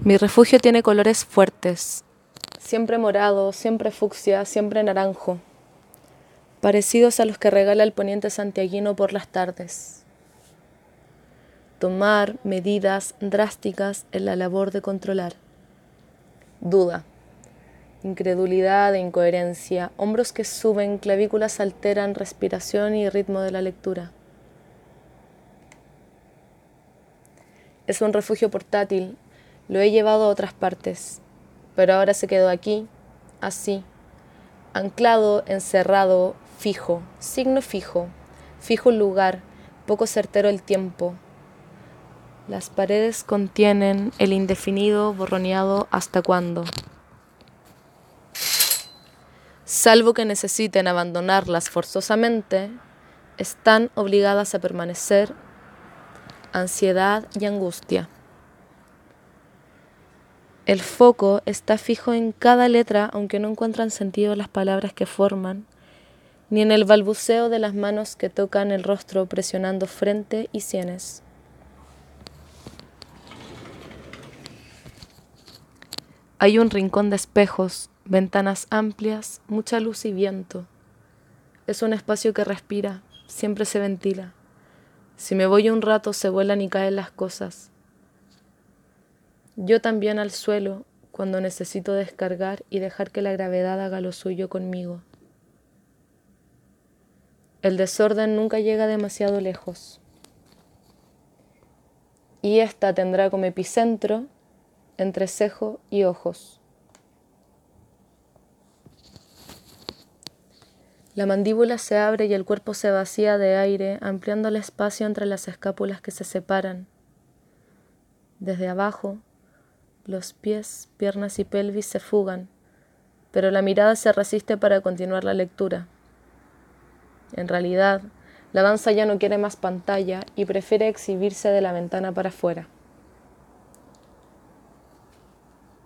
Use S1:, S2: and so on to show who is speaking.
S1: Mi refugio tiene colores fuertes, siempre morado, siempre fucsia, siempre naranjo, parecidos a los que regala el poniente santiaguino por las tardes. Tomar medidas drásticas en la labor de controlar. Duda, incredulidad e incoherencia, hombros que suben, clavículas alteran respiración y ritmo de la lectura. Es un refugio portátil, lo he llevado a otras partes, pero ahora se quedó aquí, así, anclado, encerrado, fijo, signo fijo, fijo el lugar, poco certero el tiempo. Las paredes contienen el indefinido borroneado hasta cuándo. Salvo que necesiten abandonarlas forzosamente, están obligadas a permanecer ansiedad y angustia. El foco está fijo en cada letra, aunque no encuentran sentido las palabras que forman, ni en el balbuceo de las manos que tocan el rostro presionando frente y sienes. Hay un rincón de espejos, ventanas amplias, mucha luz y viento. Es un espacio que respira, siempre se ventila. Si me voy un rato se vuelan y caen las cosas. Yo también al suelo cuando necesito descargar y dejar que la gravedad haga lo suyo conmigo. El desorden nunca llega demasiado lejos. Y ésta tendrá como epicentro entre cejo y ojos. La mandíbula se abre y el cuerpo se vacía de aire, ampliando el espacio entre las escápulas que se separan. Desde abajo, los pies, piernas y pelvis se fugan, pero la mirada se resiste para continuar la lectura. En realidad, la danza ya no quiere más pantalla y prefiere exhibirse de la ventana para afuera.